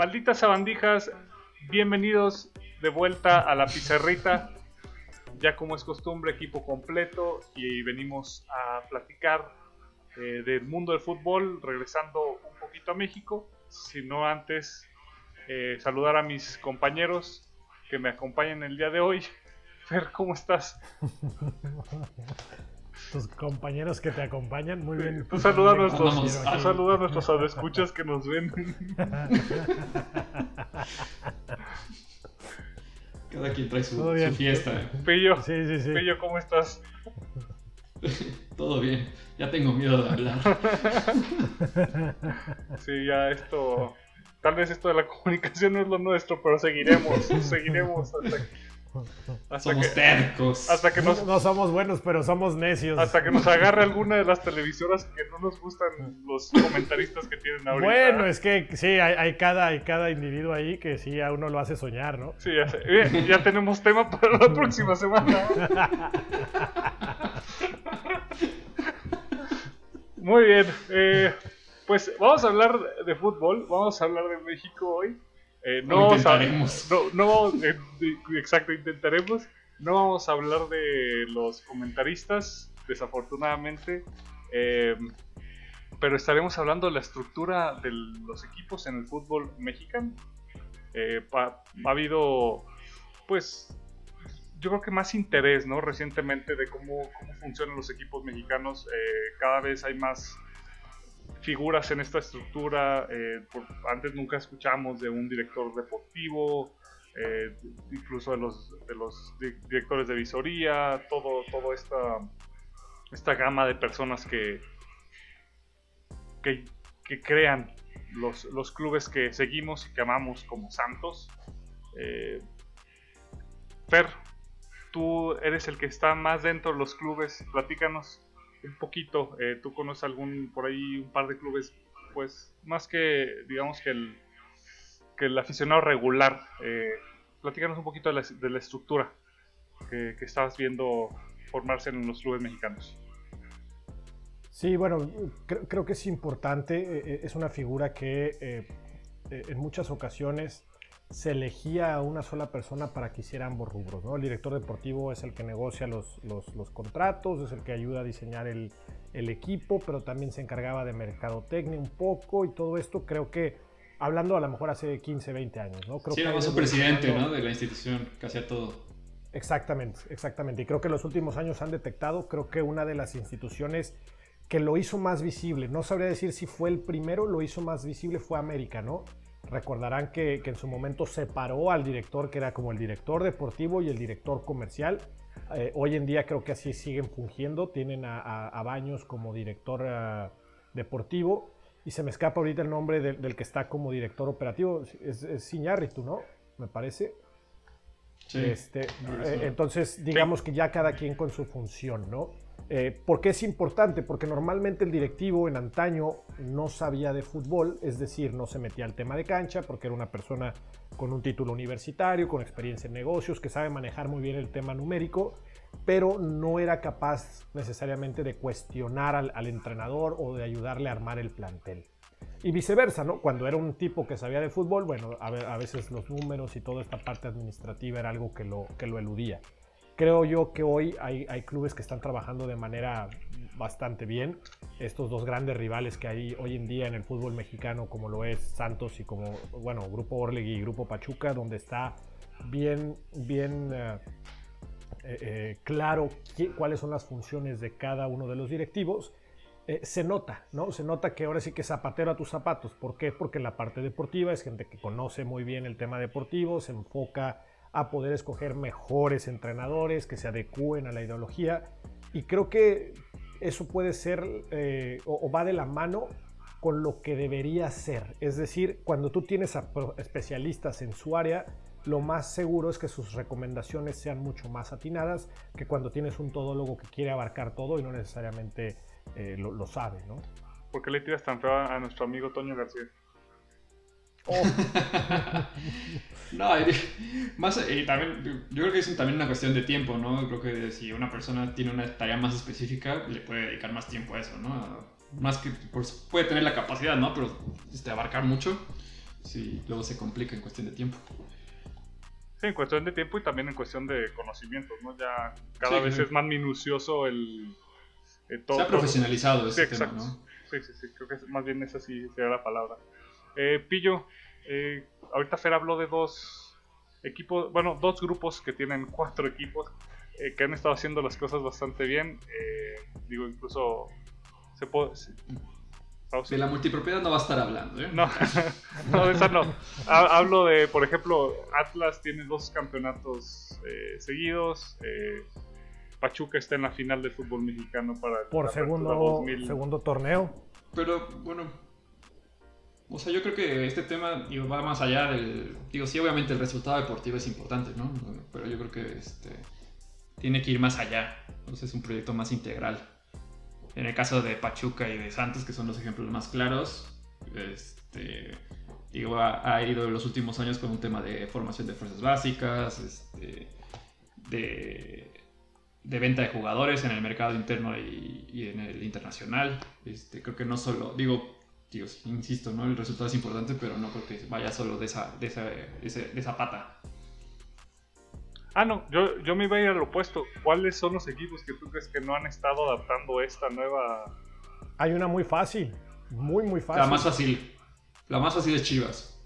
malditas sabandijas, bienvenidos de vuelta a la pizarrita. Ya como es costumbre, equipo completo y venimos a platicar eh, del mundo del fútbol, regresando un poquito a México, sino antes eh, saludar a mis compañeros que me acompañan el día de hoy. Fer, ¿cómo estás? tus compañeros que te acompañan. Muy bien. Tú saluda a nuestros, a nuestros escuchas que nos ven. Cada quien trae su, fiesta. Pillo, sí, sí, ¿cómo estás? Todo bien. Ya tengo miedo de hablar. Sí, ya esto. Tal vez esto de la comunicación no es lo nuestro, pero seguiremos. seguiremos hasta somos tercos. Hasta que nos, no somos buenos, pero somos necios. Hasta que nos agarre alguna de las televisoras que no nos gustan los comentaristas que tienen ahorita. Bueno, es que sí, hay, cada, hay cada individuo ahí que sí a uno lo hace soñar, ¿no? Sí, ya, sé. ya tenemos tema para la próxima semana. Muy bien. Eh, pues vamos a hablar de fútbol, vamos a hablar de México hoy. Eh, no, vamos a, no, eh, exacto, intentaremos. No vamos a hablar de los comentaristas, desafortunadamente. Eh, pero estaremos hablando de la estructura de los equipos en el fútbol mexicano. ha, habido, pues, yo creo que más interés, ¿no? Recientemente de cómo, cómo funcionan los equipos mexicanos. cada vez hay más figuras en esta estructura. Eh, antes nunca escuchamos de un director deportivo, eh, incluso de los, de los directores de visoría, todo, todo esta, esta gama de personas que, que, crean los, los, clubes que seguimos y que amamos como santos. Eh, Fer, tú eres el que está más dentro de los clubes, platícanos un poquito. Eh, ¿Tú conoces algún, por ahí, un par de clubes, pues, más que, digamos, que el, que el aficionado regular? Eh, platícanos un poquito de la, de la estructura que, que, estabas viendo formarse en los clubes mexicanos. Sí, bueno, creo, que es importante. Eh, es una figura que en muchas ocasiones se elegía a una sola persona para que hiciera ambos rubros. ¿no? El director deportivo es el que negocia los, los, contratos, es el que ayuda a diseñar el, el, equipo, pero también se encargaba de mercadotecnia un poco y todo esto creo que, hablando a lo mejor hace 15, 20 años. ¿no? Creo sí, era más un presidente ¿no? de la institución que hacía todo. Exactamente, exactamente. Y creo que los últimos años han detectado, creo que una de las instituciones que lo hizo más visible, no sabría decir si fue el primero, lo hizo más visible fue América, ¿no? Recordarán que, en su momento separó al director que era como el director deportivo y el director comercial. Eh, hoy en día creo que así siguen fungiendo. Tienen a, Baños como director eh, deportivo. Y se me escapa ahorita el nombre del, que está como director operativo. Es, es ¿no? Me parece. Sí. Este, eh, entonces, digamos que ya cada quien con su función, ¿no? Eh, ¿Por qué es importante? Porque normalmente el directivo en antaño no sabía de fútbol, es decir, no se metía al tema de cancha porque era una persona con un título universitario, con experiencia en negocios, que sabe manejar muy bien el tema numérico, pero no era capaz necesariamente de cuestionar al, entrenador o de ayudarle a armar el plantel. Y viceversa, ¿no? Cuando era un tipo que sabía de fútbol, bueno, a, veces los números y toda esta parte administrativa era algo que lo, que lo eludía creo yo que hoy hay, clubes que están trabajando de manera bastante bien. Estos dos grandes rivales que hay hoy en día en el fútbol mexicano, como lo es Santos y como, bueno, Grupo Orlegui y Grupo Pachuca, donde está bien, bien eh, eh, eh, claro cuáles son las funciones de cada uno de los directivos. se nota, ¿no? Se nota que ahora sí que zapatero a tus zapatos. ¿Por qué? Porque en la parte deportiva es gente que conoce muy bien el tema deportivo, se enfoca a poder escoger mejores entrenadores que se adecúen a la ideología. Y creo que eso puede ser eh, o, va de la mano con lo que debería ser. Es decir, cuando tú tienes a especialistas en su área, lo más seguro es que sus recomendaciones sean mucho más atinadas que cuando tienes un todólogo que quiere abarcar todo y no necesariamente eh, lo, sabe, ¿no? ¿Por qué le tiras tan feo a nuestro amigo Toño García? Oh. no, más, también, yo creo que es también una cuestión de tiempo, ¿no? Creo que si una persona tiene una tarea más específica, le puede dedicar más tiempo a eso, ¿no? Más que pues, puede tener la capacidad, ¿no? Pero este, abarcar mucho. sí, luego se complica en cuestión de tiempo. Sí, en cuestión de tiempo y también en cuestión de conocimientos, ¿no? Ya cada vez es más minucioso el... Eh, todo, se ha profesionalizado ese tema, ¿no? Sí, sí, sí, creo que más bien esa sí sería la palabra. Eh, Pillo, eh, ahorita Fer habló de dos equipos, bueno, dos grupos que tienen cuatro equipos eh, que han estado haciendo las cosas bastante bien. digo, incluso se puede, de la multipropiedad no va a estar hablando, ¿eh? No, no, de esa no. Hablo de, por ejemplo, Atlas tiene dos campeonatos eh, seguidos. Eh, Pachuca está en la final del fútbol mexicano para el Por segundo, segundo torneo. Pero, bueno. O sea, yo creo que este tema va más allá del. Digo, sí, obviamente el resultado deportivo es importante, ¿no? Pero yo creo que este, tiene que ir más allá. Entonces es un proyecto más integral. En el caso de Pachuca y de Santos, que son los ejemplos más claros, este, digo, ha, ido en los últimos años con un tema de formación de fuerzas básicas, este, de, venta de jugadores en el mercado interno y, en el internacional. Este, creo que no solo, digo, insisto, ¿no? el resultado es importante, pero no creo que vaya solo de esa, de esa, de esa pata. Ah, no, yo, yo me iba a ir al opuesto. ¿Cuáles son los equipos que tú crees que no han estado adaptando esta nueva? Hay una muy fácil, muy, muy fácil. La más fácil. La más fácil es Chivas,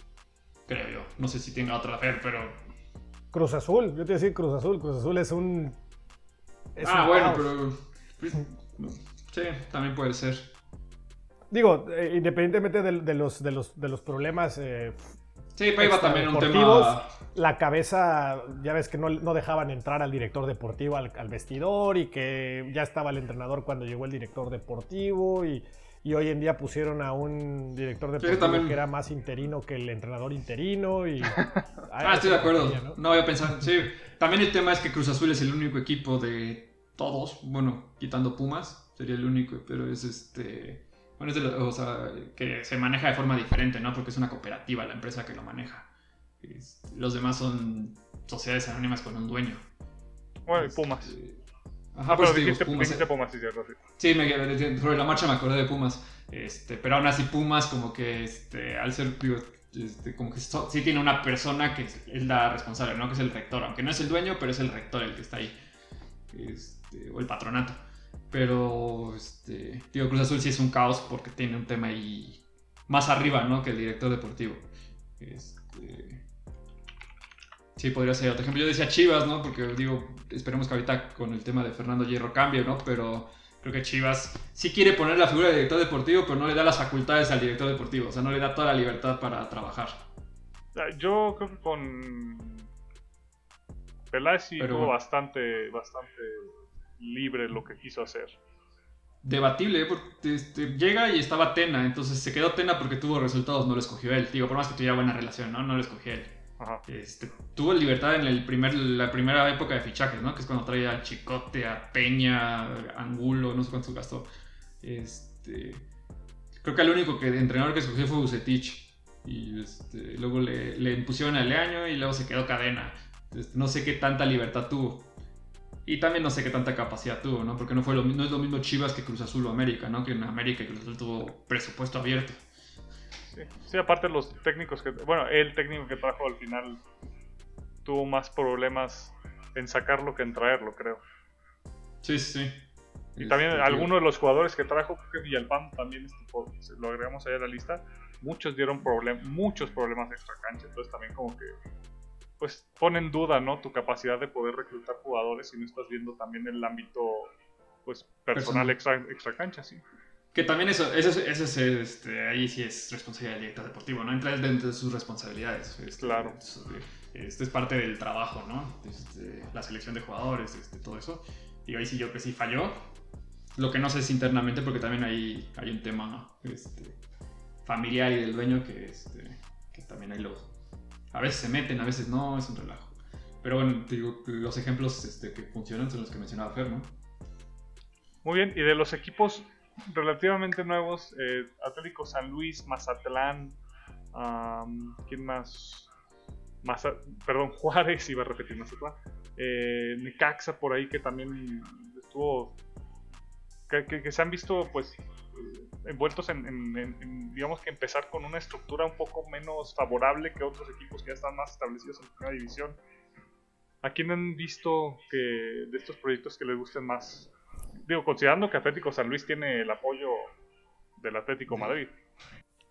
creo yo. No sé si tenga otra fe, pero. Cruz Azul, yo te decía Cruz Azul. Cruz Azul es un. ah, bueno, pero. Pues, sí, también puede ser. Digo, eh, independientemente de, los, de, los, de los problemas eh, Sí, iba también un tema. La cabeza, ya ves que no, dejaban entrar al director deportivo al, vestidor y que ya estaba el entrenador cuando llegó el director deportivo y, hoy en día pusieron a un director deportivo que era más interino que el entrenador interino. Y, ah, estoy de acuerdo. ¿no? no voy a pensar. Sí, también el tema es que Cruz Azul es el único equipo de todos, bueno, quitando Pumas, sería el único, pero es este bueno, es de o sea, que se maneja de forma diferente, ¿no? Porque es una cooperativa la empresa que lo maneja. Los demás son sociedades anónimas con un dueño. Bueno, y Pumas. Este, ajá, pero dijiste, Pumas. Dijiste Pumas, sí, cierto, sí. me, sobre la marcha me acordé de Pumas. Este, pero aún así Pumas como que este, al ser este, como que sí tiene una persona que es, la responsable, ¿no? Que es el rector, aunque no es el dueño, pero es el rector el que está ahí. Este, o el patronato. Pero, este, digo, Cruz Azul sí es un caos porque tiene un tema ahí más arriba, ¿no? Que el director deportivo. Este, sí, podría ser otro ejemplo. Yo decía Chivas, ¿no? Porque, digo, esperemos que ahorita con el tema de Fernando Hierro cambie, ¿no? Pero creo que Chivas sí quiere poner la figura de director deportivo, pero no le da las facultades al director deportivo. O sea, no le da toda la libertad para trabajar. Yo creo que con Peláez sí tuvo bastante, bastante libre lo que quiso hacer. Debatible, ¿eh? porque este, llega y estaba Tena, entonces se quedó Tena porque tuvo resultados, no lo escogió él. Digo, por más que tuviera buena relación, ¿no? No lo escogió él. Este, tuvo libertad en el primer, la primera época de fichajes, ¿no? Que es cuando traía a Chicote, a Peña, a Angulo, no sé cuánto gastó. Este, creo que el único que, entrenador que escogió fue Bucetich. Y este, luego le, le impusieron a Leaño y luego se quedó cadena. no sé qué tanta libertad tuvo. Y también no sé qué tanta capacidad tuvo, ¿no? Porque no, fue lo, no es lo mismo Chivas que Cruz Azul o América, ¿no? Que en América Cruz Azul tuvo presupuesto abierto. Sí, sí, aparte los técnicos que... Bueno, el técnico que trajo al final tuvo más problemas en sacarlo que en traerlo, creo. Sí, sí. Y también este, algunos de los jugadores que trajo, creo que Villalpán también, este, lo agregamos ahí a la lista, muchos dieron problemas, muchos problemas extra cancha, entonces también como que pues pone en duda, ¿no? Tu capacidad de poder reclutar jugadores si no estás viendo también el ámbito, pues, personal, extra, extra cancha, sí. Que también eso, eso, eso es, este, ahí sí es responsabilidad del director deportivo, ¿no? Entra dentro de sus responsabilidades. Este, claro. Este es parte del trabajo, ¿no? Este, la selección de jugadores, este, todo eso. Y ahí sí yo que sí falló. Lo que no sé es internamente, porque también hay, hay un tema este, familiar y del dueño que, este, que también hay los, a veces se meten, a veces no, es un relajo. Pero bueno, digo, los ejemplos este, que funcionan son los que mencionaba Fer, ¿no? Muy bien, y de los equipos relativamente nuevos, eh, Atlético San Luis, Mazatlán, ¿quién más? perdón, Juárez, iba a repetir Mazatlán. Eh, Necaxa por ahí que también estuvo que, se han visto pues envueltos en, digamos que empezar con una estructura un poco menos favorable que otros equipos que ya están más establecidos en la primera división. ¿A quién han visto que de estos proyectos que les gusten más? Digo, considerando que Atlético San Luis tiene el apoyo del Atlético Madrid.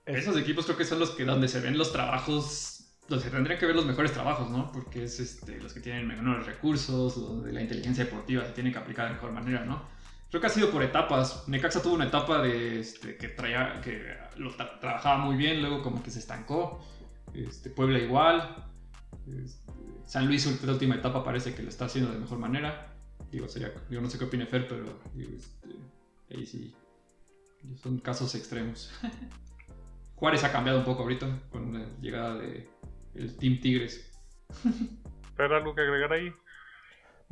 Esos equipos creo que son los que donde se ven los trabajos donde se tendrían que ver los mejores trabajos, ¿no? Porque es este, los que tienen menores recursos, donde la inteligencia deportiva se tiene que aplicar de mejor manera, ¿no? Creo que ha sido por etapas. Necaxa tuvo una etapa de este, que traía, que lo trabajaba muy bien, luego como que se estancó. Este, Puebla igual. Este, San Luis, la última etapa, parece que lo está haciendo de mejor manera. Digo, digo no sé qué opine Fer, pero ahí sí. Son casos extremos. Juárez ha cambiado un poco ahorita con la llegada de el Team Tigres. ¿Pero algo que agregar ahí?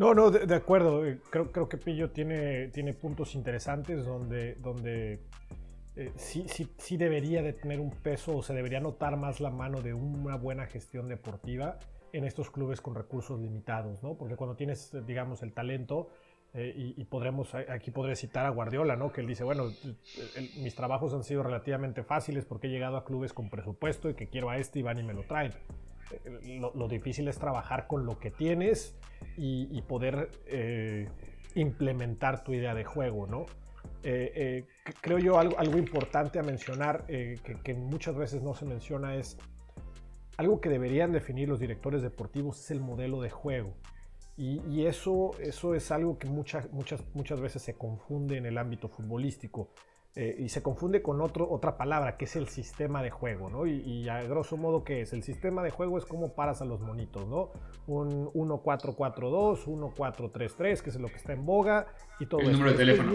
No, no, de, acuerdo. Eh, creo, creo que Pillo tiene, tiene puntos interesantes donde, donde eh, sí, sí, sí debería de tener un peso o se debería notar más la mano de una buena gestión deportiva en estos clubes con recursos limitados, ¿no? Porque cuando tienes, digamos, el talento, eh, y, podremos, aquí podré citar a Guardiola, ¿no? Que él dice, bueno, mis trabajos han sido relativamente fáciles porque he llegado a clubes con presupuesto y que quiero a este y van y me lo traen. Eh, lo, difícil es trabajar con lo que tienes y, poder eh, implementar tu idea de juego, ¿no? creo yo algo, algo, importante a mencionar que, muchas veces no se menciona es algo que deberían definir los directores deportivos es el modelo de juego. Y, eso, eso es algo que muchas, muchas, muchas veces se confunde en el ámbito futbolístico. Eh, y se confunde con otro, otra palabra que es el sistema de juego, ¿no? Y, a grosso modo, ¿qué es? El sistema de juego es como paras a los monitos, ¿no? Un 1-4-4-2, 1-4-3-3, que es lo que está en boga y todo El número de teléfono.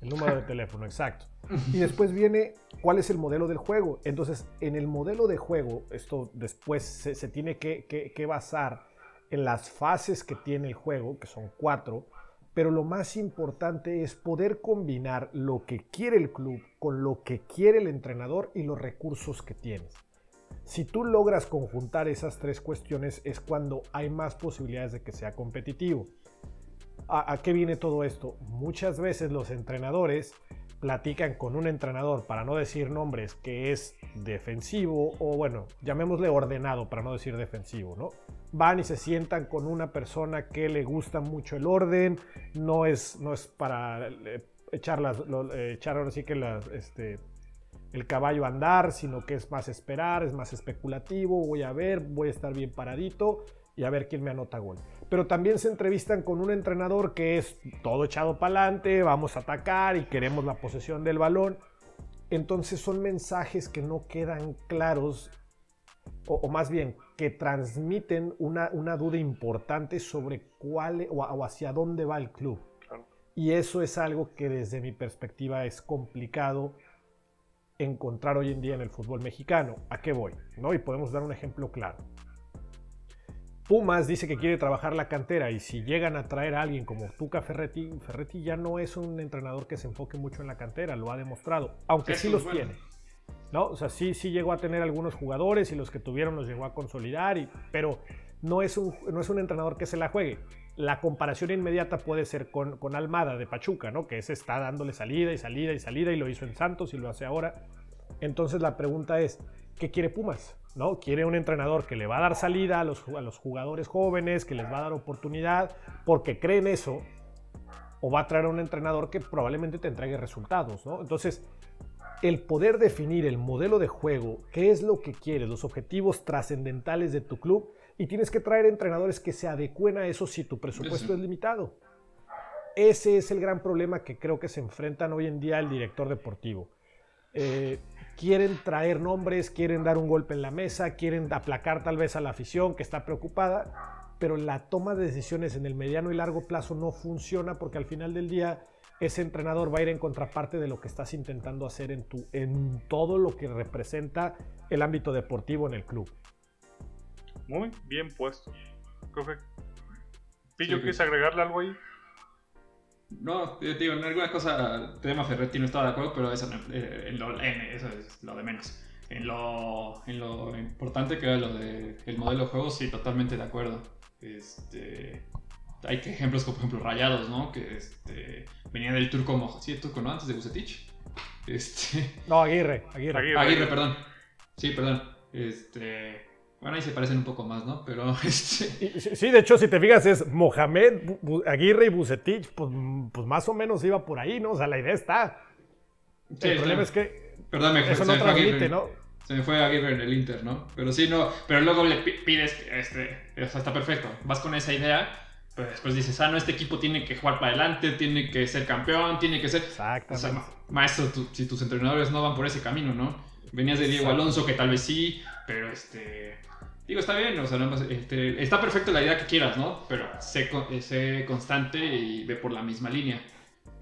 El número de teléfono, exacto. Y después viene cuál es el modelo del juego. Entonces, en el modelo de juego, esto después se, se tiene que, que, que basar en las fases que tiene el juego, que son cuatro, pero lo más importante es poder combinar lo que quiere el club con lo que quiere el entrenador y los recursos que tienes. Si tú logras conjuntar esas tres cuestiones es cuando hay más posibilidades de que sea competitivo. ¿A, qué viene todo esto? Muchas veces los entrenadores platican con un entrenador, para no decir nombres, que es defensivo o bueno, llamémosle ordenado para no decir defensivo, ¿no? van y se sientan con una persona que le gusta mucho el orden, no es, no es para eh, echar, las, eh, echar ahora sí que este, el caballo a andar, sino que es más esperar, es más especulativo, voy a ver, voy a estar bien paradito y a ver quién me anota gol. Pero también se entrevistan con un entrenador que es todo echado para adelante, vamos a atacar y queremos la posesión del balón. Entonces son mensajes que no quedan claros o, más bien que transmiten una, duda importante sobre cuál o, hacia dónde va el club. Y eso es algo que desde mi perspectiva es complicado encontrar hoy en día en el fútbol mexicano. ¿A qué voy? ¿No? Y podemos dar un ejemplo claro. Pumas dice que quiere trabajar la cantera y si llegan a traer a alguien como Tuca Ferretti, Ferretti ya no es un entrenador que se enfoque mucho en la cantera, lo ha demostrado, aunque sí los tiene. ¿no? O sea, sí, sí llegó a tener algunos jugadores y los que tuvieron los llegó a consolidar, y, pero no es, un, no es un entrenador que se la juegue. La comparación inmediata puede ser con, con Almada de Pachuca, ¿no? Que ese está dándole salida y salida y salida y lo hizo en Santos y lo hace ahora. Entonces la pregunta es, ¿qué quiere Pumas? ¿No? ¿Quiere un entrenador que le va a dar salida a los, a los jugadores jóvenes, que les va a dar oportunidad porque cree en eso? ¿O va a traer a un entrenador que probablemente te entregue resultados, ¿no? Entonces, el poder definir el modelo de juego, qué es lo que quieres, los objetivos trascendentales de tu club y tienes que traer entrenadores que se adecuen a eso si tu presupuesto es limitado. Ese es el gran problema que creo que se enfrentan hoy en día el director deportivo. Eh, quieren traer nombres, quieren dar un golpe en la mesa, quieren aplacar tal vez a la afición que está preocupada, pero la toma de decisiones en el mediano y largo plazo no funciona porque al final del día ese entrenador va a ir en contraparte de lo que estás intentando hacer en, tu, en todo lo que representa el ámbito deportivo en el club. Muy bien puesto. Pillo, ¿quieres agregarle algo ahí? No, digo, en alguna cosa, tema Ferretti no estaba de acuerdo, pero eso, eh, en lo, eso es lo de menos. En lo, en lo importante que era lo del el modelo de juego, sí, totalmente de acuerdo. Este, hay ejemplos como, por ejemplo, Rayados, ¿no? Que este, venía del turco, sí, el turco, ¿no? Antes de Bucetich. Este... No, Aguirre, Aguirre. Aguirre. perdón. Sí, perdón. Este... Bueno, ahí se parecen un poco más, ¿no? Pero este... Sí, de hecho, si te fijas, es Mohamed, Aguirre y Bucetich, pues, pues, más o menos iba por ahí, ¿no? O sea, la idea está. el problema es que Perdón, me eso no transmite, ¿no? Se me fue Aguirre en el Inter, ¿no? Pero sí, no. Pero luego le pides, este, o sea, está perfecto. Vas con esa idea, pero después dices, ah, no, este equipo tiene que jugar para adelante, tiene que ser campeón, tiene que ser. Exacto. O sea, maestro, si tus entrenadores no van por ese camino, ¿no? Venías de Diego Alonso, que tal vez sí, pero este. Digo, está bien, o sea, este, está perfecto la idea que quieras, ¿no? Pero sé, sé constante y ve por la misma línea.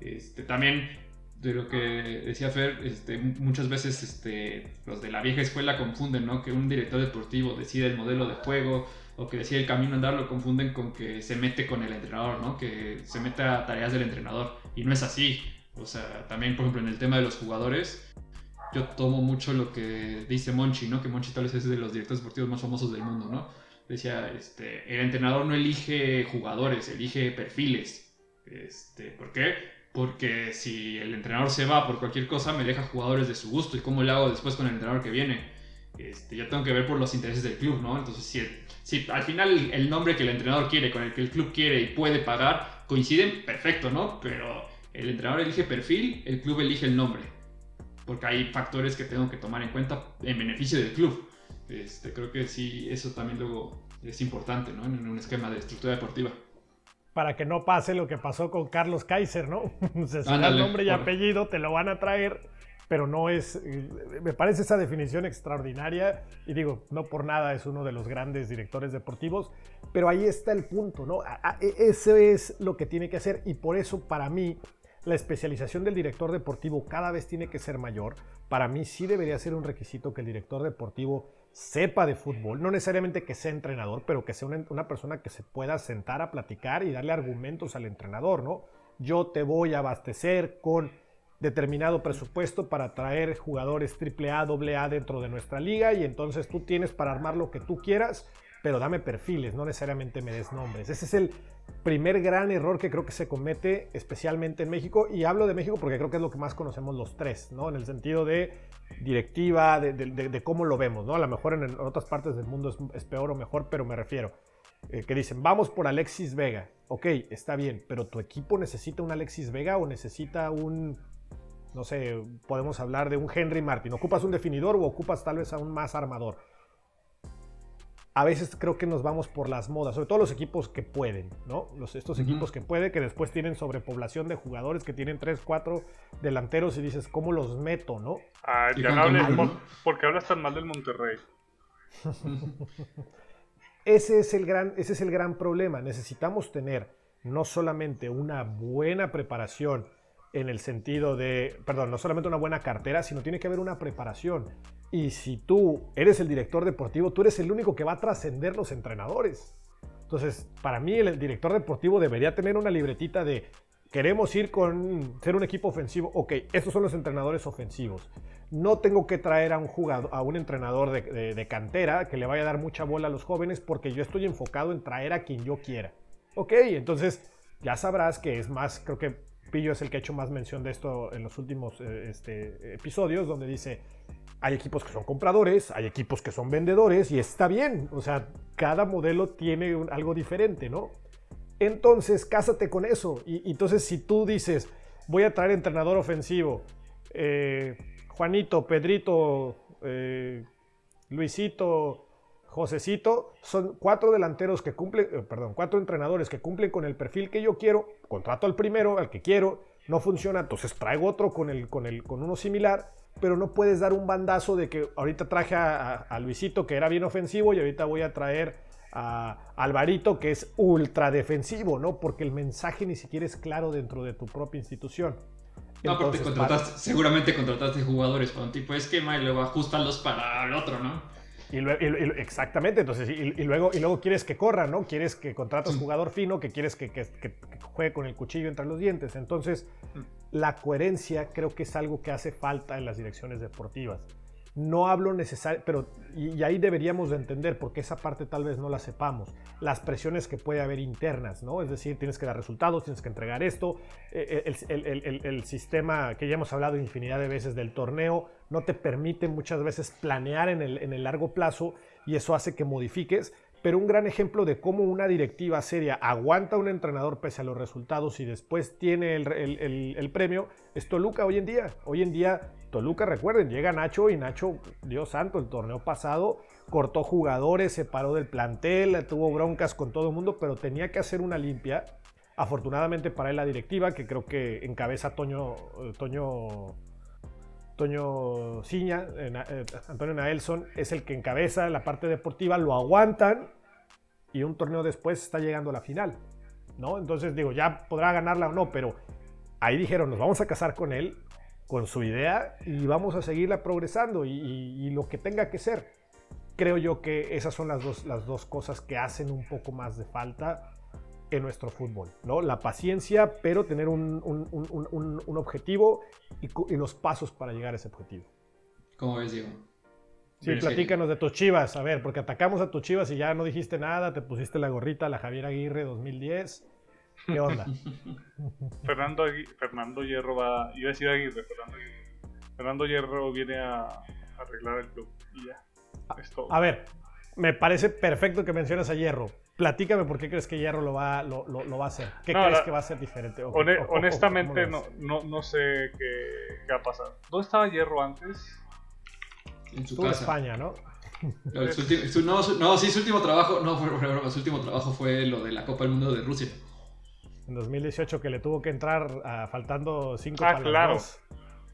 Este, también de lo que decía Fer, este, muchas veces este, los de la vieja escuela confunden, ¿no? Que un director deportivo decide el modelo de juego o que decide el camino a andar, lo confunden con que se mete con el entrenador, ¿no? Que se mete a tareas del entrenador. Y no es así. O sea, también, por ejemplo, en el tema de los jugadores, yo tomo mucho lo que dice Monchi, ¿no? Que Monchi tal vez es de los directores deportivos más famosos del mundo, ¿no? Decía, este, el entrenador no elige jugadores, elige perfiles. Este, ¿Por qué? porque si el entrenador se va por cualquier cosa, me deja jugadores de su gusto. ¿Y cómo le hago después con el entrenador que viene? Este, yo tengo que ver por los intereses del club, ¿no? Entonces, si, si al final el nombre que el entrenador quiere, con el que el club quiere y puede pagar, coinciden, perfecto, ¿no? Pero el entrenador elige perfil, el club elige el nombre. Porque hay factores que tengo que tomar en cuenta en beneficio del club. Este, creo que sí, eso también luego es importante, ¿no? En un esquema de estructura deportiva para que no pase lo que pasó con Carlos Kaiser, ¿no? Se el nombre y apellido, te lo van a traer, pero no es. Eh, me parece esa definición extraordinaria y digo, no por nada es uno de los grandes directores deportivos, pero ahí está el punto, ¿no? E, eso es lo que tiene que hacer y por eso para mí la especialización del director deportivo cada vez tiene que ser mayor. Para mí sí debería ser un requisito que el director deportivo sepa de fútbol, no necesariamente que sea entrenador, pero que sea una, persona que se pueda sentar a platicar y darle argumentos al entrenador, ¿no? Yo te voy a abastecer con determinado presupuesto para traer jugadores AAA, AA dentro de nuestra liga y entonces tú tienes para armar lo que tú quieras, pero dame perfiles, no necesariamente me des nombres. Ese es el primer gran error que creo que se comete especialmente en México y hablo de México porque creo que es lo que más conocemos los tres, ¿no? En el sentido de directiva, de, cómo lo vemos, ¿no? A lo mejor en, otras partes del mundo es, peor o mejor, pero me refiero. Eh, que dicen, vamos por Alexis Vega. Ok, está bien, pero tu equipo necesita un Alexis Vega o necesita un, no sé, podemos hablar de un Henry Martin. ¿Ocupas un definidor o ocupas tal vez a un más armador? A veces creo que nos vamos por las modas, sobre todo los equipos que pueden, ¿no? Los, estos equipos que pueden, que después tienen sobrepoblación de jugadores, que tienen 3, 4 delanteros y dices, ¿cómo los meto, no? Ah, ya no hables, porque hablas tan mal del Monterrey. ese, es el gran, ese es el gran problema. Necesitamos tener no solamente una buena preparación en el sentido de, perdón, no solamente una buena cartera, sino tiene que haber una preparación. Y si tú eres el director deportivo, tú eres el único que va a trascender los entrenadores. Entonces, para mí el director deportivo debería tener una libretita de queremos ir con ser un equipo ofensivo. Ok, estos son los entrenadores ofensivos. No tengo que traer a un jugador, a un entrenador de, de, cantera que le vaya a dar mucha bola a los jóvenes porque yo estoy enfocado en traer a quien yo quiera. Ok, entonces ya sabrás que es más, creo que Pillo es el que ha hecho más mención de esto en los últimos eh, este, episodios, donde dice, hay equipos que son compradores, hay equipos que son vendedores y está bien, o sea, cada modelo tiene algo diferente, ¿no? Entonces, cásate con eso. Y, entonces, si tú dices, voy a traer entrenador ofensivo, eh, Juanito, Pedrito, eh, Luisito, Josecito, son cuatro delanteros que cumplen, eh, perdón, cuatro entrenadores que cumplen con el perfil que yo quiero, contrato al primero, al que quiero, no funciona, entonces traigo otro con, el, con, el, con uno similar, pero no puedes dar un bandazo de que ahorita traje a, Luisito que era bien ofensivo y ahorita voy a traer a Alvarito que es ultra defensivo, ¿no? Porque el mensaje ni siquiera es claro dentro de tu propia institución. No, porque contrataste, seguramente contrataste jugadores para un tipo de esquema y luego ajustarlos para el otro, ¿no? Y, exactamente, entonces, y, luego, y luego quieres que corra, ¿no? Quieres que contrates jugador fino, que quieres que, juegue con el cuchillo entre los dientes. Entonces, la coherencia creo que es algo que hace falta en las direcciones deportivas. No hablo necesario, pero y, ahí deberíamos de entender, porque esa parte tal vez no la sepamos, las presiones que puede haber internas, ¿no? Es decir, tienes que dar resultados, tienes que entregar esto, eh, eh, el, sistema que ya hemos hablado infinidad de veces del torneo no te permite muchas veces planear en el, en el largo plazo y eso hace que modifiques, pero un gran ejemplo de cómo una directiva seria aguanta a un entrenador pese a los resultados y después tiene el, premio es Toluca hoy en día. Hoy en día, Toluca, recuerden, llega Nacho y Nacho, Dios santo, el torneo pasado cortó jugadores, se paró del plantel, tuvo broncas con todo el mundo, pero tenía que hacer una limpia. Afortunadamente para él la directiva, que creo que encabeza Toño, eh, Toño Antonio Ciña, eh, Antonio Naelson, es el que encabeza la parte deportiva, lo aguantan y un torneo después está llegando a la final, ¿no? Entonces digo, ya podrá ganarla o no, pero ahí dijeron, nos vamos a casar con él, con su idea y vamos a seguirla progresando y, lo que tenga que ser. Creo yo que esas son las dos, las dos cosas que hacen un poco más de falta en nuestro fútbol, ¿no? La paciencia, pero tener un, objetivo y, los pasos para llegar a ese objetivo. ¿Cómo ves, Diego? Sí, platícanos de tus chivas, a ver, porque atacamos a tus chivas y ya no dijiste nada, te pusiste la gorrita, la Javier Aguirre 2010. ¿Qué onda? Fernando, Fernando Hierro va, iba a decir Aguirre, Fernando, Fernando Hierro viene a, arreglar el club y ya. A ver, me parece perfecto que mencionas a Hierro, Platícame por qué crees que Hierro lo va, lo, va a hacer. ¿Qué crees que va a ser diferente? honestamente, no, no, sé qué, va a pasar. ¿Dónde estaba Hierro antes? En su casa. España, ¿no? No, sí, su último trabajo, no fue broma, su último trabajo fue lo de la Copa del Mundo de Rusia. En 2018 que le tuvo que entrar uh, faltando 5 Ah, claro.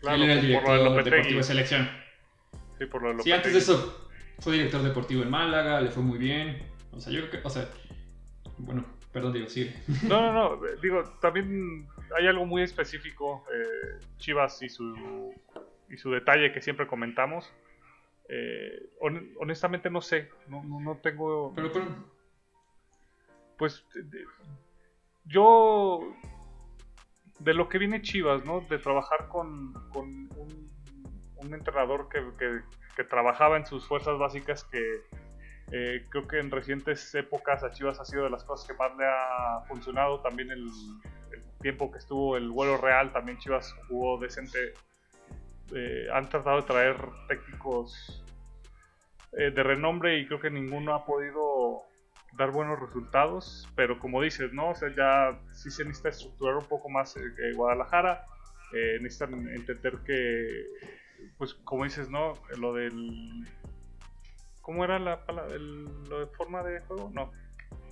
claro. Él era el director deportivo de selección. Sí, por lo de Sí, antes de eso fue director deportivo en Málaga, le fue muy bien. O sea, yo creo que, o sea, bueno, perdón, digo, sigue. No, no, no, digo, también hay algo muy específico, eh, Chivas y su, y su detalle que siempre comentamos. Eh, honestamente no sé, no, no, tengo... Pero, pero... Pues yo, de lo que viene Chivas, ¿no? De trabajar con, un, entrenador que, trabajaba en sus fuerzas básicas que eh, creo que en recientes épocas a Chivas ha sido de las cosas que más le ha funcionado. También el, tiempo que estuvo el vuelo real, también Chivas jugó decente. Eh, han tratado de traer técnicos eh, de renombre y creo que ninguno ha podido dar buenos resultados. Pero como dices, ¿no? O sea, ya sí se necesita estructurar un poco más Guadalajara. necesitan entender que, pues como dices, ¿no? Lo del ¿Cómo era la palabra? ¿Lo de forma de juego? No.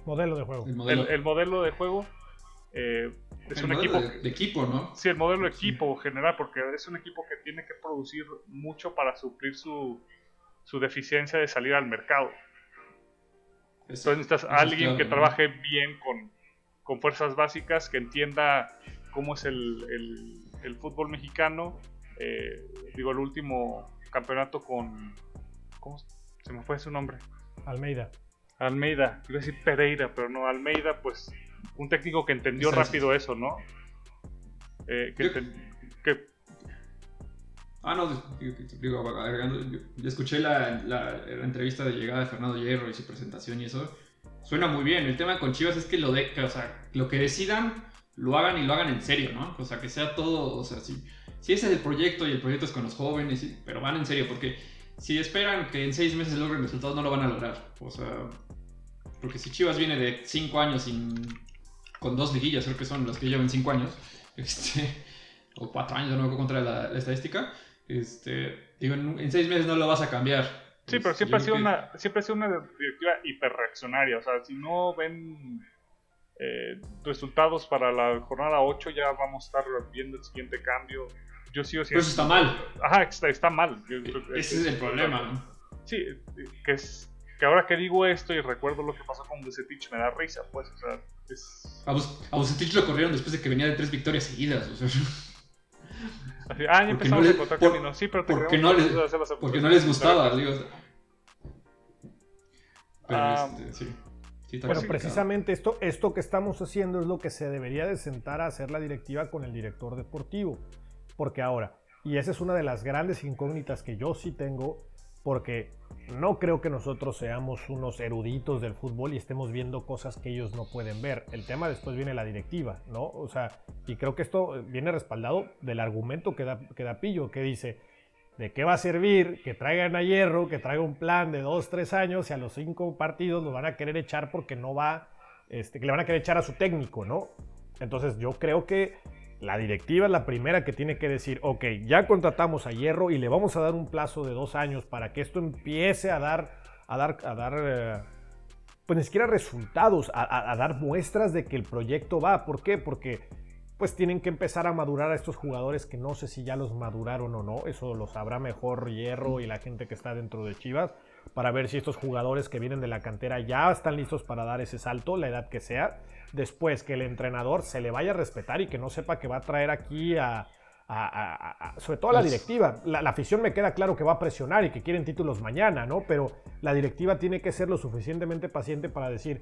Modelo de juego. El modelo, de juego eh, es un equipo. De, equipo, ¿no? Sí, el modelo de equipo general, porque es un equipo que tiene que producir mucho para suplir su, su deficiencia de salir al mercado. Entonces necesitas alguien que trabaje bien con, con, fuerzas básicas, que entienda cómo es el, el, fútbol mexicano. Eh, digo, el último campeonato con. ¿Cómo se me fue su nombre. Almeida. Almeida, iba a decir Pereira, pero no, Almeida, pues un técnico que entendió rápido eso, ¿no? Eh, que, Ah, no, digo, agregando, yo, escuché la, entrevista de llegada de Fernando Hierro y su presentación y eso. Suena muy bien. El tema con Chivas es que lo de, o sea, lo que decidan, lo hagan y lo hagan en serio, ¿no? O sea, que sea todo, o sea, si, si ese es el proyecto y el proyecto es con los jóvenes, pero van en serio, porque si esperan que en seis meses logren resultados, no lo van a lograr. O sea, porque si Chivas viene de cinco años sin, con dos liguillas, creo que son las que llevan cinco años, este, o cuatro años, no me contra la, la, estadística, este, digo, en, seis meses no lo vas a cambiar. Sí, pero siempre ha, sido una, siempre ha sido una directiva hiperreaccionaria. O sea, si no ven eh, resultados para la jornada 8, ya vamos a estar viendo el siguiente cambio yo sigo siendo... Pero eso está mal. Ajá, está, está mal. Ese es, el problema. Sí, que es que ahora que digo esto y recuerdo lo que pasó con Bucetich me da risa, pues, o sea, es... A, Bucetich lo corrieron después de que venía de tres victorias seguidas, o sea... ah, ya empezamos a encontrar caminos, sí, pero te porque no, les, porque no les gustaba, digo... Pero ah, este, sí. Sí, bueno, precisamente esto, esto que estamos haciendo es lo que se debería de sentar a hacer la directiva con el director deportivo. Porque ahora, Y esa es una de las grandes incógnitas que yo sí tengo, porque no creo que nosotros seamos unos eruditos del fútbol y estemos viendo cosas que ellos no pueden ver. El tema después viene la directiva, ¿no? O sea, y creo que esto viene respaldado del argumento que da, que da Pillo, que dice, ¿de qué va a servir que traigan a Hierro, que traiga un plan de dos, tres años y a los cinco partidos lo van a querer echar porque no va, este, que le van a querer echar a su técnico, ¿no? Entonces yo creo que la directiva es la primera que tiene que decir, ok, ya contratamos a Hierro y le vamos a dar un plazo de dos años para que esto empiece a dar, a dar, a dar, eh, pues ni siquiera resultados, a, dar muestras de que el proyecto va. ¿Por qué? Porque pues tienen que empezar a madurar a estos jugadores que no sé si ya los maduraron o no, eso lo sabrá mejor Hierro y la gente que está dentro de Chivas, para ver si estos jugadores que vienen de la cantera ya están listos para dar ese salto, la edad que sea después que el entrenador se le vaya a respetar y que no sepa que va a traer aquí a, sobre todo a la pues directiva. La, afición me queda claro que va a presionar y que quieren títulos mañana, ¿no? Pero la directiva tiene que ser lo suficientemente paciente para decir,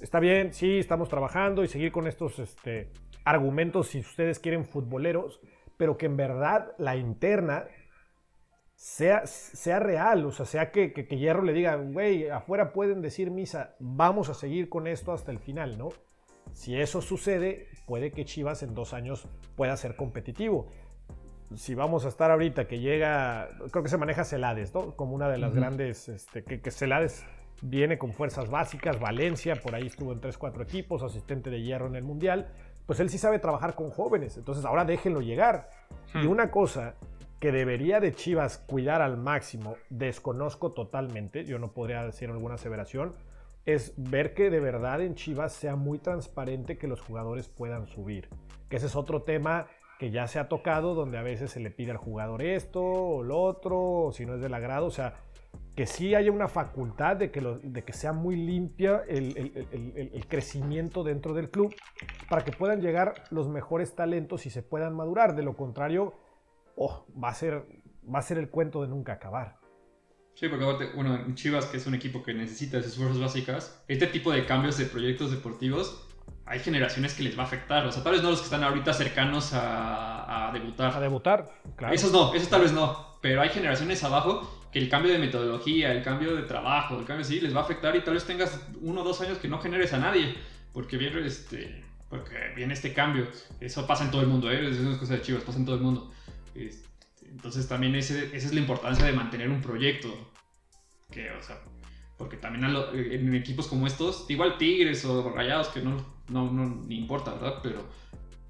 está bien, sí, estamos trabajando y seguir con estos este, argumentos si ustedes quieren futboleros, pero que en verdad la interna sea, sea real, o sea, sea que, que, que Hierro le diga, güey, afuera pueden decir misa, vamos a seguir con esto hasta el final, ¿no? Si eso sucede, puede que Chivas en dos años pueda ser competitivo. Si vamos a estar ahorita que llega, creo que se maneja Celades, ¿no? Como una de las grandes, este, que, que, Celades viene con fuerzas básicas, Valencia, por ahí estuvo en 3-4 equipos, asistente de hierro en el Mundial, pues él sí sabe trabajar con jóvenes, entonces ahora déjenlo llegar. Y hmm. una cosa que debería de Chivas cuidar al máximo, desconozco totalmente, yo no podría decir alguna aseveración, es ver que de verdad en Chivas sea muy transparente que los jugadores puedan subir. Que ese es otro tema que ya se ha tocado, donde a veces se le pide al jugador esto o lo otro, si no es del agrado, o sea, que sí haya una facultad de que, de que sea muy limpia el, crecimiento dentro del club para que puedan llegar los mejores talentos y se puedan madurar. De lo contrario, oh, va, a ser, va a ser el cuento de nunca acabar. Sí, porque bueno, en Chivas, que es un equipo que necesita esas fuerzas básicas, este tipo de cambios de proyectos deportivos, hay generaciones que les va a afectar. O sea, tal vez no los que están ahorita cercanos a, debutar. A debutar, claro. Esos no, esos tal vez no. Pero hay generaciones abajo que el cambio de metodología, el cambio de trabajo, el cambio sí, les va a afectar y tal vez tengas uno o dos años que no generes a nadie. Porque viene este, porque viene este cambio. Eso pasa en todo el mundo, ¿eh? Es una cosa de Chivas, pasa en todo el mundo. Este, entonces también esa es la importancia de mantener un proyecto. Que, o sea, porque también en equipos como estos, igual Tigres o Rayados, que no, no, no importa, ¿verdad? Pero,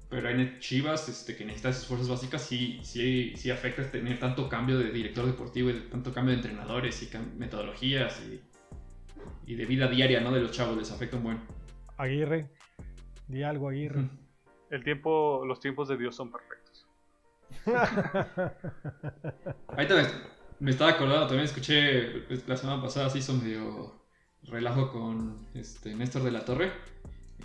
pero en Chivas, este, que necesita esas fuerzas básicas, sí, sí, sí afecta tener tanto cambio de director deportivo y tanto cambio de entrenadores y metodologías y, y, de vida diaria, ¿no? De los chavos, les afecta un buen. Aguirre, di algo, Aguirre. El tiempo, los tiempos de Dios son perfectos. Ahí también me estaba acordando, también escuché la semana pasada, se hizo medio relajo con este, Néstor de la Torre.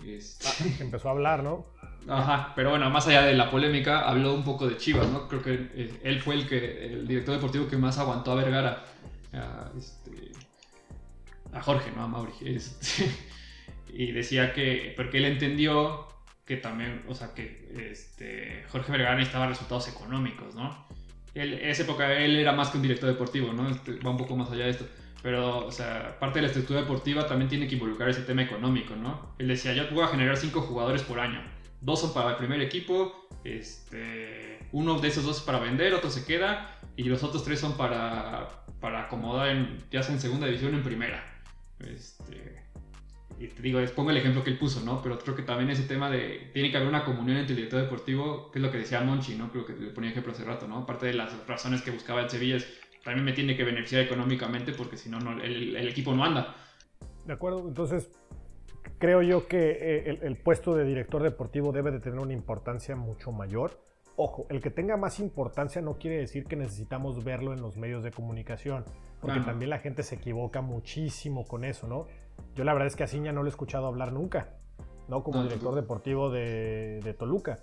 Este... Ah, empezó a hablar, ¿no? Ajá, pero bueno, más allá de la polémica, habló un poco de Chivas, ¿no? Creo que eh, él fue el que el director deportivo que más aguantó a Vergara. A, este, a Jorge, ¿no? A Mauri. Este, y decía que, porque él entendió que también, o sea, que este, Jorge Vergara necesitaba resultados económicos, ¿no? Él, esa época él era más que un director deportivo, ¿no? Este, va un poco más allá de esto. Pero, o sea, parte de la estructura deportiva también tiene que involucrar ese tema económico, ¿no? Él decía, yo voy a generar cinco jugadores por año. Dos son para el primer equipo, este, uno de esos dos es para vender, otro se queda, y los otros tres son para, para acomodar en, ya sea en segunda división o en primera. Este, y te digo, les pongo el ejemplo que él puso, ¿no? Pero creo que también ese tema de, tiene que haber una comunión entre el director deportivo, que es lo que decía Monchi, ¿no? Creo que le ponía ejemplo hace rato, ¿no? Aparte de las razones que buscaba el Sevilla, también me tiene que beneficiar económicamente porque si no, el, el, equipo no anda. De acuerdo, entonces creo yo que eh, el, el, puesto de director deportivo debe de tener una importancia mucho mayor. Ojo, el que tenga más importancia no quiere decir que necesitamos verlo en los medios de comunicación, porque también la gente se equivoca muchísimo con eso, ¿no? Yo la verdad es que a Ciña no lo he escuchado hablar nunca, ¿no? Como director deportivo de, Toluca.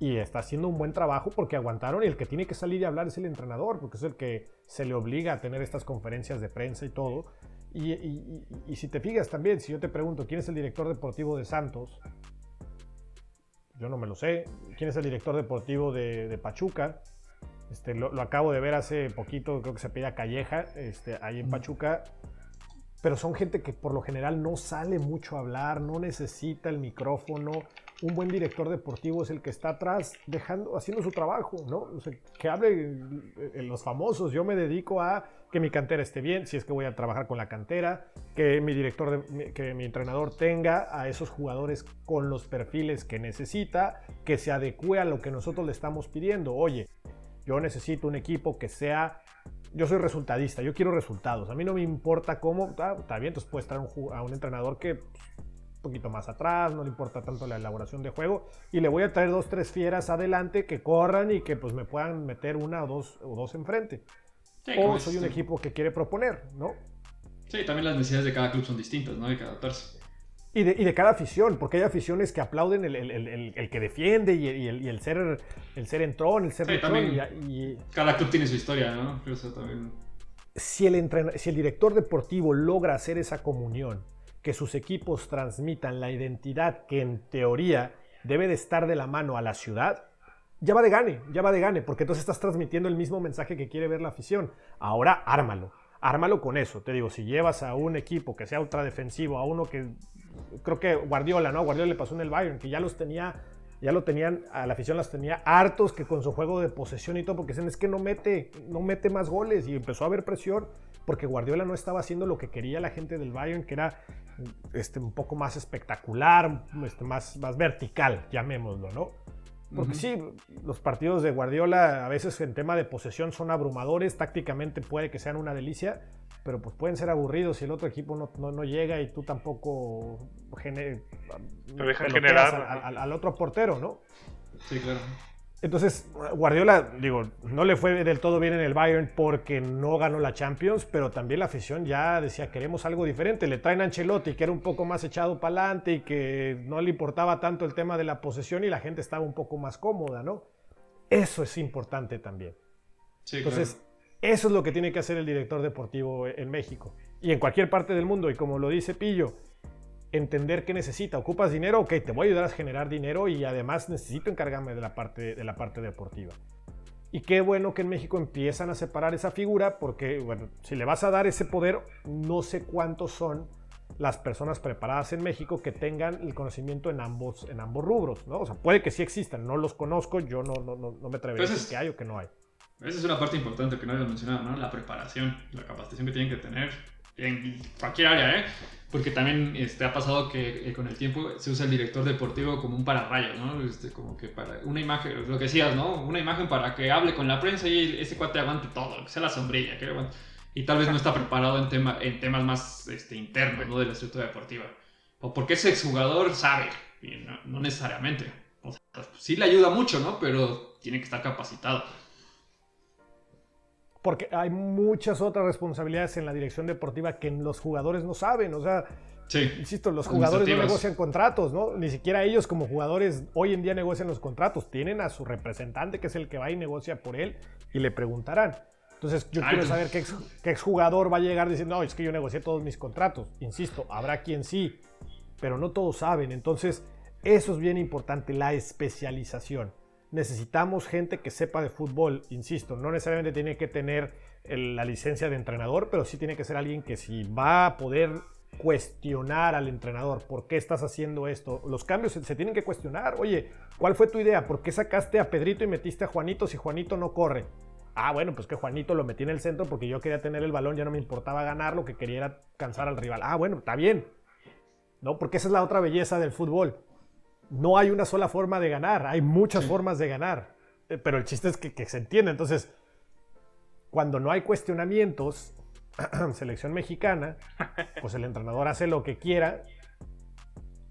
Y está haciendo un buen trabajo porque aguantaron y el que tiene que salir y hablar es el entrenador, porque es el que se le obliga a tener estas conferencias de prensa y todo. Y, si te fijas también, si yo te pregunto quién es el director deportivo de Santos, yo no me lo sé. ¿Quién es el director deportivo de, Pachuca? Este, lo, acabo de ver hace poquito, creo que se pide Calleja, este, ahí en Pachuca. Pero son gente que por lo general no sale mucho a hablar, no necesita el micrófono. Un buen director deportivo es el que está atrás dejando, haciendo su trabajo, ¿no? que hable los famosos. Yo me dedico a que mi cantera esté bien, si es que voy a trabajar con la cantera, que mi director, que mi entrenador tenga a esos jugadores con los perfiles que necesita, que se adecue a lo que nosotros le estamos pidiendo. Oye, yo necesito un equipo que sea... Yo soy resultadista, yo quiero resultados. A mí no me importa cómo... Ah, está bien, entonces puede estar a un entrenador que pues, un poquito más atrás, no le importa tanto la elaboración de juego y le voy a traer dos, tres fieras adelante que corran y que pues me puedan meter una o dos, o dos enfrente. o soy un equipo que quiere proponer, ¿no? Sí, también las necesidades de cada club son distintas, ¿no? Hay que adaptarse. Y de, y de, cada afición, porque hay aficiones que aplauden el, el, el, el que defiende y, y, el, ser el ser entrón, el ser sí, y, Cada club tiene su historia, ¿no? también... si, el si el director deportivo logra hacer esa comunión, que sus equipos transmitan la identidad que en teoría debe de estar de la mano a la ciudad, ya va de gane, ya va de gane, porque entonces estás transmitiendo el mismo mensaje que quiere ver la afición. Ahora ármalo, ármalo con eso. Te digo, si llevas a un equipo que sea ultra defensivo, a uno que creo que Guardiola, ¿no? Guardiola le pasó en el Bayern, que ya los tenía, ya lo tenían, a la afición las tenía hartos que con su juego de posesión y todo, porque dicen, es que no mete, no mete más goles y empezó a haber presión porque Guardiola no estaba haciendo lo que quería la gente del Bayern, que era este, un poco más espectacular, este, más, más vertical, llamémoslo, ¿no? Porque sí, los partidos de Guardiola a veces en tema de posesión son abrumadores, tácticamente puede que sean una delicia, pero pues pueden ser aburridos si el otro equipo no, no, llega y tú tampoco gener, generar al, al, otro portero, ¿no? Sí, claro. Entonces, Guardiola, digo, no le fue del todo bien en el Bayern porque no ganó la Champions, pero también la afición ya decía, queremos algo diferente. Le traen a Ancelotti, que era un poco más echado para adelante y que no le importaba tanto el tema de la posesión y la gente estaba un poco más cómoda, ¿no? Eso es importante también. Entonces, eso es lo que tiene que hacer el director deportivo en México y en cualquier parte del mundo. Y como lo dice Pillo, entender qué necesita. ¿Ocupas dinero? Ok, te voy a ayudar a generar dinero y además necesito encargarme de la parte, de la parte deportiva. Y qué bueno que en México empiezan a separar esa figura porque, bueno, si le vas a dar ese poder, no sé cuántos son las personas preparadas en México que tengan el conocimiento en ambos, en ambos rubros, ¿no? O sea, puede que sí existan, no los conozco, yo no, no, no, me atrevería a decir que hay o que no hay. Esa es una parte importante que no había mencionado, ¿no? La preparación, la capacitación que tienen que tener en cualquier área, ¿eh? Porque también este, ha pasado que eh, con el tiempo se usa el director deportivo como un pararrayos, ¿no? Este, como que para una imagen, lo que decías, ¿no? Una imagen para que hable con la prensa y ese cuate aguante todo, que sea la sombrilla, que Y tal vez no está preparado en, tema, en temas más este, internos, ¿no? De la estructura deportiva. O porque ese exjugador sabe, y no, no necesariamente. O sea, sí le ayuda mucho, ¿no? Pero tiene que estar capacitado porque hay muchas otras responsabilidades en la dirección deportiva que los jugadores no saben. O sea, insisto, los jugadores no negocian contratos, ¿no? Ni siquiera ellos como jugadores hoy en día negocian los contratos. Tienen a su representante que es el que va y negocia por él y le preguntarán. Entonces yo quiero saber qué, qué exjugador va a llegar diciendo, no, es que yo negocié todos mis contratos. Insisto, habrá quien sí, pero no todos saben. Entonces eso es bien importante, la especialización necesitamos gente que sepa de fútbol, insisto, no necesariamente tiene que tener la licencia de entrenador, pero sí tiene que ser alguien que si va a poder cuestionar al entrenador, ¿por qué estás haciendo esto? Los cambios se, tienen que cuestionar, oye, ¿cuál fue tu idea? ¿Por qué sacaste a Pedrito y metiste a Juanito si Juanito no corre? Ah, bueno, pues que Juanito lo metí en el centro porque yo quería tener el balón, ya no me importaba ganar, lo que quería era cansar al rival. Ah, bueno, está bien. ¿No? Porque esa es la otra belleza del fútbol no hay una sola forma de ganar, hay muchas formas de ganar, eh, pero el chiste es que, se entiende. Entonces, cuando no hay cuestionamientos, selección mexicana, pues el entrenador hace lo que quiera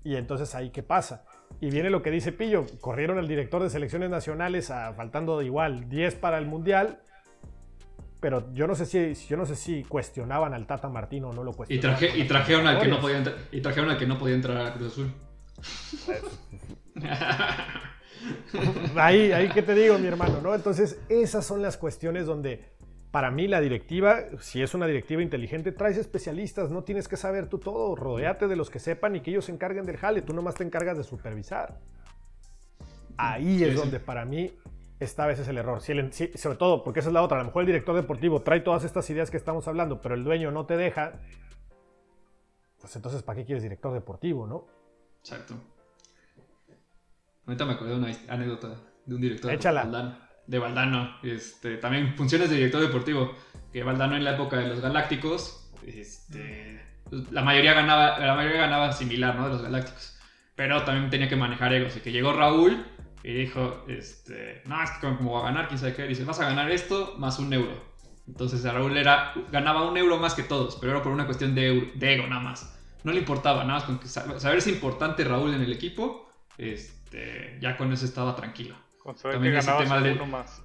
y entonces ahí qué pasa. Y viene lo que dice Pillo, corrieron al director de selecciones nacionales a, faltando igual 10 para el Mundial, pero yo no sé si yo no sé si cuestionaban al Tata Martino o no lo cuestionaban. Y, trajeron al que no podía y trajeron al que no podía entrar a Cruz Azul. ahí, ahí que te digo, mi hermano, ¿no? Entonces, esas son las cuestiones donde para mí la directiva, si es una directiva inteligente, traes especialistas, no tienes que saber tú todo, rodeate de los que sepan y que ellos se encarguen del jale, tú nomás te encargas de supervisar. Ahí es donde para mí esta vez es el error. sobre todo, porque esa es la otra. A lo mejor el director deportivo trae todas estas ideas que estamos hablando, pero el dueño no te deja. Pues entonces, ¿para qué quieres director deportivo, no? Exacto. Ahorita me acordé de una anécdota de un director Échala. Valdano, de Valdano. Este, también funciones de director deportivo. Que Valdano en la época de los Galácticos, este, la mayoría ganaba, la mayoría ganaba similar, ¿no? De los Galácticos. Pero también tenía que manejar egos. Y que llegó Raúl y dijo, este, no, es que como va a ganar, quién sabe qué. Dice, vas a ganar esto más un euro. Entonces Raúl era, ganaba un euro más que todos, pero era por una cuestión de, ego nada más. No le importaba, nada más con que saber si importante Raúl en el equipo, este, ya con eso estaba tranquilo. Con saber también que ganaba tema de, uno más.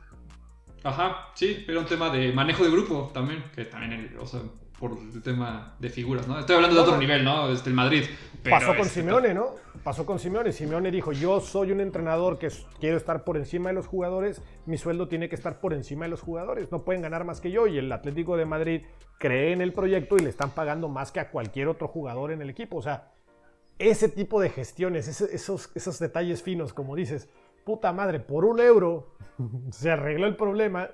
Ajá, sí, era un tema de manejo de grupo también, que también, o sea, por el tema de figuras, ¿no? Estoy hablando de otro nivel, ¿no? Desde el Madrid. pasó con este, Simeone, ¿no? Pasó con Simeone. Simeone dijo, yo soy un entrenador que quiero estar por encima de los jugadores, mi sueldo tiene que estar por encima de los jugadores, no pueden ganar más que yo. Y el Atlético de Madrid cree en el proyecto y le están pagando más que a cualquier otro jugador en el equipo. O sea, ese tipo de gestiones, esos, esos detalles finos, como dices, puta madre, por un euro se arregló el problema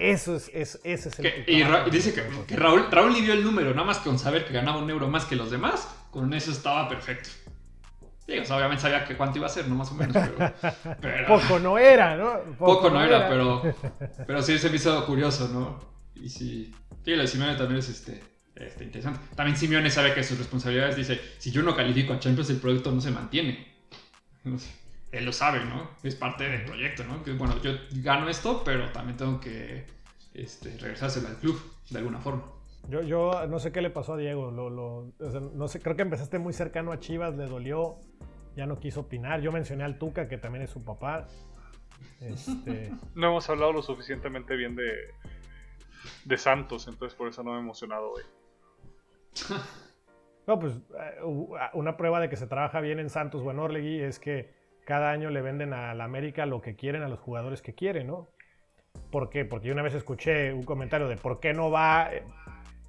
eso es, ese es el y, dice que, Raúl, Raúl le dio el número, nada más con saber que ganaba un euro más que los demás, con eso estaba perfecto. obviamente sabía que cuánto iba a ser, no más o menos, pero, Poco no era, ¿no? Poco, no, era, pero, pero sí se me hizo curioso, ¿no? Y sí, sí, la de Simeone también es este, este, interesante. También Simeone sabe que sus responsabilidades dice, si yo no califico a Champions, el proyecto no se mantiene. él lo sabe, ¿no? Es parte del proyecto, ¿no? Que bueno, yo gano esto, pero también tengo que este, regresárselo al club de alguna forma. Yo, yo no sé qué le pasó a Diego, no sé, creo que empezaste muy cercano a Chivas, le dolió, ya no quiso opinar. Yo mencioné al Tuca, que también es su papá. Este... no hemos hablado lo suficientemente bien de, de Santos, entonces por eso no me he emocionado hoy. no, pues eh, una prueba de que se trabaja bien en Santos o en Orlegui es que cada año le venden a la América lo que quieren a los jugadores que quieren, ¿no? ¿Por qué? Porque yo una vez escuché un comentario de por qué no va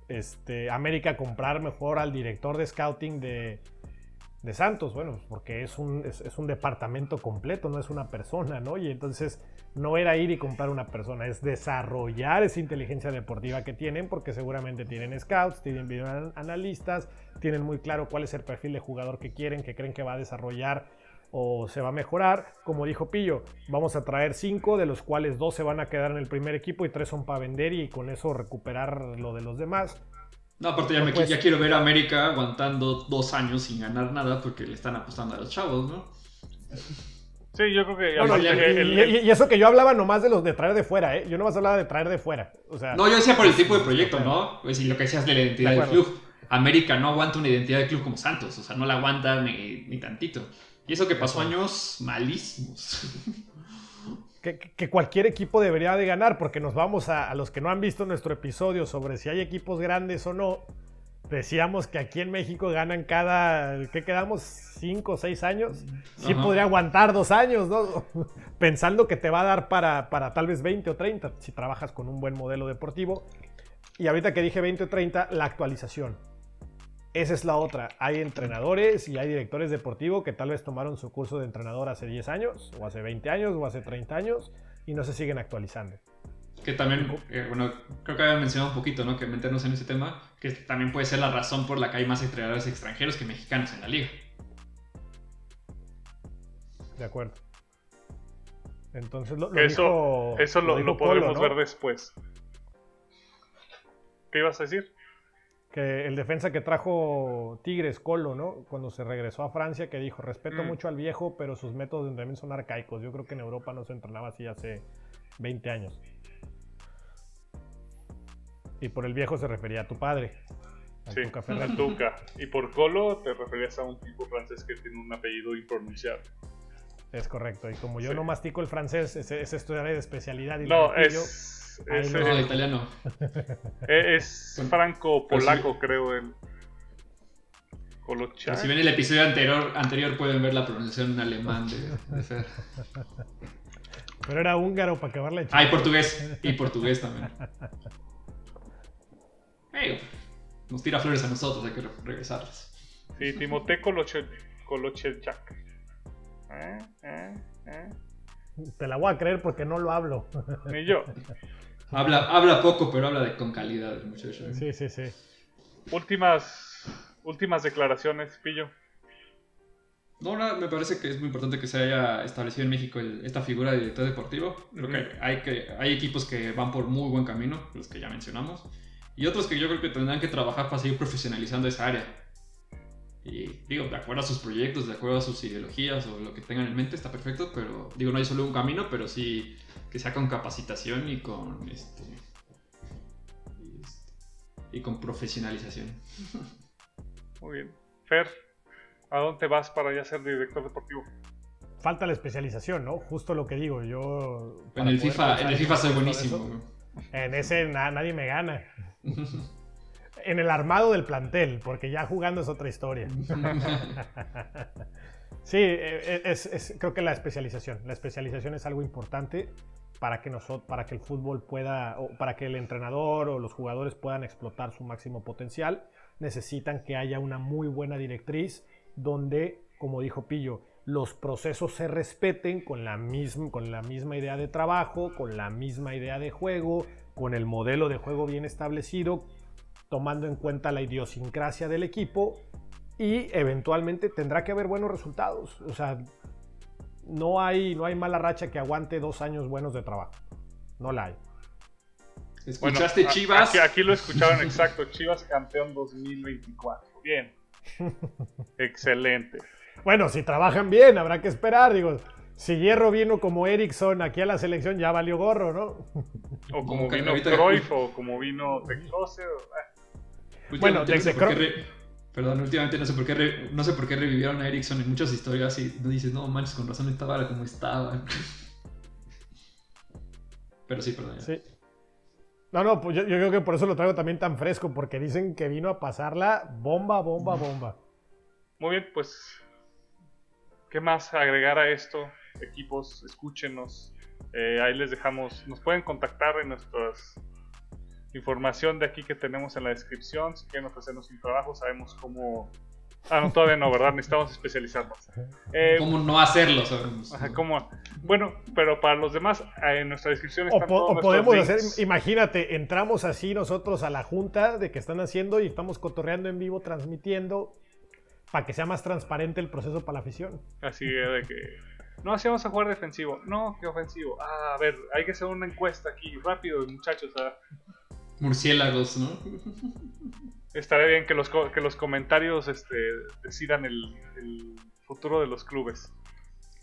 este, América a comprar mejor al director de scouting de, Santos. Bueno, pues porque es un, es, un, departamento completo, no es una persona, ¿no? Y entonces no era ir y comprar una persona, es desarrollar esa inteligencia deportiva que tienen, porque seguramente tienen scouts, tienen analistas, tienen muy claro cuál es el perfil de jugador que quieren, que creen que va a desarrollar o se va a mejorar. Como dijo Pillo, vamos a traer cinco, de los cuales dos se van a quedar en el primer equipo y tres son para vender y con eso recuperar lo de los demás. No, aparte ya, me, pues ya quiero ver a América aguantando dos años sin ganar nada porque le están apostando a los chavos, ¿no? Sí, yo creo que... y, eso que yo hablaba nomás de los de traer de fuera, ¿eh? Yo nomás hablaba de traer de fuera. O sea, no, yo decía por el tipo de proyecto, ¿no? Pues, y lo que decías de la identidad del club. América no aguanta una identidad de club como Santos, o sea, no la aguanta ni, ni tantito. Y eso que pasó años malísimos. Que, cualquier equipo debería de ganar, porque nos vamos a, los que no han visto nuestro episodio sobre si hay equipos grandes o no. Decíamos que aquí en México ganan cada, ¿qué quedamos? ¿Cinco o seis años? Sí podría aguantar dos años, ¿no? Pensando que te va a dar para, para tal vez 20 o 30 si trabajas con un buen modelo deportivo. Y ahorita que dije 20 o 30, la actualización. Esa es la otra. Hay entrenadores y hay directores deportivos que tal vez tomaron su curso de entrenador hace 10 años, o hace 20 años, o hace 30 años, y no se siguen actualizando. Que también, eh, bueno, creo que había mencionado un poquito, ¿no? Que meternos en ese tema, que también puede ser la razón por la que hay más entrenadores extranjeros que mexicanos en la liga. De acuerdo. Entonces lo, eso, eso lo, podemos ver después. ¿Qué ibas a decir? Que el defensa que trajo Tigres, Colo, ¿no? Cuando se regresó a Francia, que dijo, respeto mm. mucho al viejo, pero sus métodos de entrenamiento son arcaicos. Yo creo que en Europa no se entrenaba así hace 20 años. Y por el viejo se refería a tu padre. sí, Tuca Tuca. Y por Colo te referías a un tipo francés que tiene un apellido impronunciable. Es correcto. Y como yo no mastico el francés, es, es de especialidad. Y no, es es, no, italiano. Es, franco-polaco, creo. El... si ven el episodio anterior, anterior pueden ver la pronunciación en alemán de, Fer. Pero era húngaro para acabarle Ah, y portugués. Y portugués también. nos tira flores a nosotros, hay que regresarles. Sí, Timote Kolochechak. ¿Eh? ¿Eh? ¿Eh? Te la voy a creer porque no lo hablo. Ni yo. Habla, habla poco, pero habla de, con calidad el muchacho. ¿eh? Sí, sí, sí. Últimas, últimas declaraciones, Pillo. No, me parece que es muy importante que se haya establecido en México esta figura de director deportivo. Creo que, hay que hay equipos que van por muy buen camino, los que ya mencionamos, y otros que yo creo que tendrán que trabajar para seguir profesionalizando esa área. Y digo, de acuerdo a sus proyectos, de acuerdo a sus ideologías o lo que tengan en mente, está perfecto, pero digo, no hay solo un camino, pero sí que sea con capacitación y con este y con profesionalización. Muy bien. Fer, ¿A dónde vas para ya ser director deportivo? Falta la especialización, ¿no? Justo lo que digo, yo... En el FIFA, en el FIFA soy buenísimo. en ese nadie me gana. en el armado del plantel, porque ya jugando es otra historia. sí, e, e, es, creo que la especialización. La especialización es algo importante para que, nosotros, para que el fútbol pueda, o para que el entrenador o los jugadores puedan explotar su máximo potencial. Necesitan que haya una muy buena directriz donde, como dijo Pillo, los procesos se respeten con la, misma, con la misma idea de trabajo, con la misma idea de juego, con el modelo de juego bien establecido, tomando en cuenta la idiosincrasia del equipo y eventualmente tendrá que haber buenos resultados. O sea, no hay, no hay mala racha que aguante dos años buenos de trabajo. No la hay. ¿Escuchaste Chivas? Aquí, aquí, lo escucharon exacto. Chivas campeón 2024. Bien. Excelente. Bueno, si trabajan bien, habrá que esperar. Digo, si Hierro vino como Erickson aquí a la selección, ya valió gorro, ¿no? O como vino Cruyff, o como vino Teclose. Eh. Bueno, desde Perdón, últimamente no sé por qué no sé por qué revivieron a Erickson en muchas historias y no dices, no manches, con razón estaba como estaba. Pero sí, perdón. Sí. No, no, pues yo, creo que por eso lo traigo también tan fresco, porque dicen que vino a pasarla bomba, bomba, bomba. Muy bien, pues, ¿qué más agregar a esto? Equipos, escúchenos. Eh, ahí les dejamos, nos pueden contactar en nuestras información de aquí que tenemos en la descripción. Si quieren ofrecernos un trabajo, sabemos cómo Ah, no, todavía no, ¿verdad? Necesitamos especializarnos. Eh, ¿Cómo no hacerlo? ¿cómo? Bueno, pero para los demás, eh, en nuestra descripción están O, podemos hacer, imagínate, entramos así nosotros a la junta de que están haciendo y estamos cotorreando en vivo, transmitiendo, para que sea más transparente el proceso para la afición. Así de que... No, así vamos a jugar defensivo. No, qué ofensivo. Ah, a ver, hay que hacer una encuesta aquí, rápido, muchachos. Murciélagos, ¿no? estaría bien que los, que los comentarios este, decidan el, futuro de los clubes.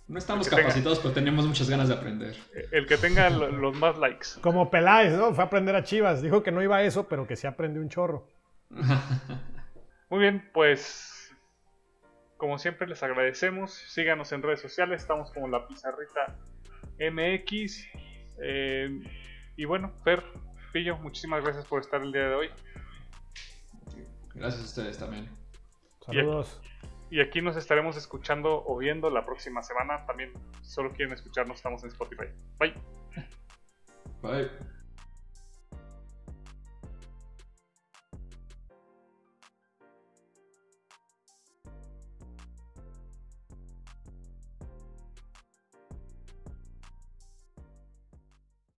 No estamos capacitados, pero tenemos muchas ganas de aprender. El que tenga los más likes. Como Peláez, ¿no? Fue a aprender a Chivas. Dijo que no iba a eso, pero que sí aprendió un chorro. Muy bien, pues como siempre les agradecemos. Síganos en redes sociales, estamos como la pizarrita MX. Eh, y bueno, Fer, Pillo, muchísimas gracias por estar el día de hoy. Gracias a ustedes también. Saludos. Y aquí, nos estaremos escuchando o viendo la próxima semana. También, si solo quieren escucharnos, estamos en Spotify. Bye. Bye.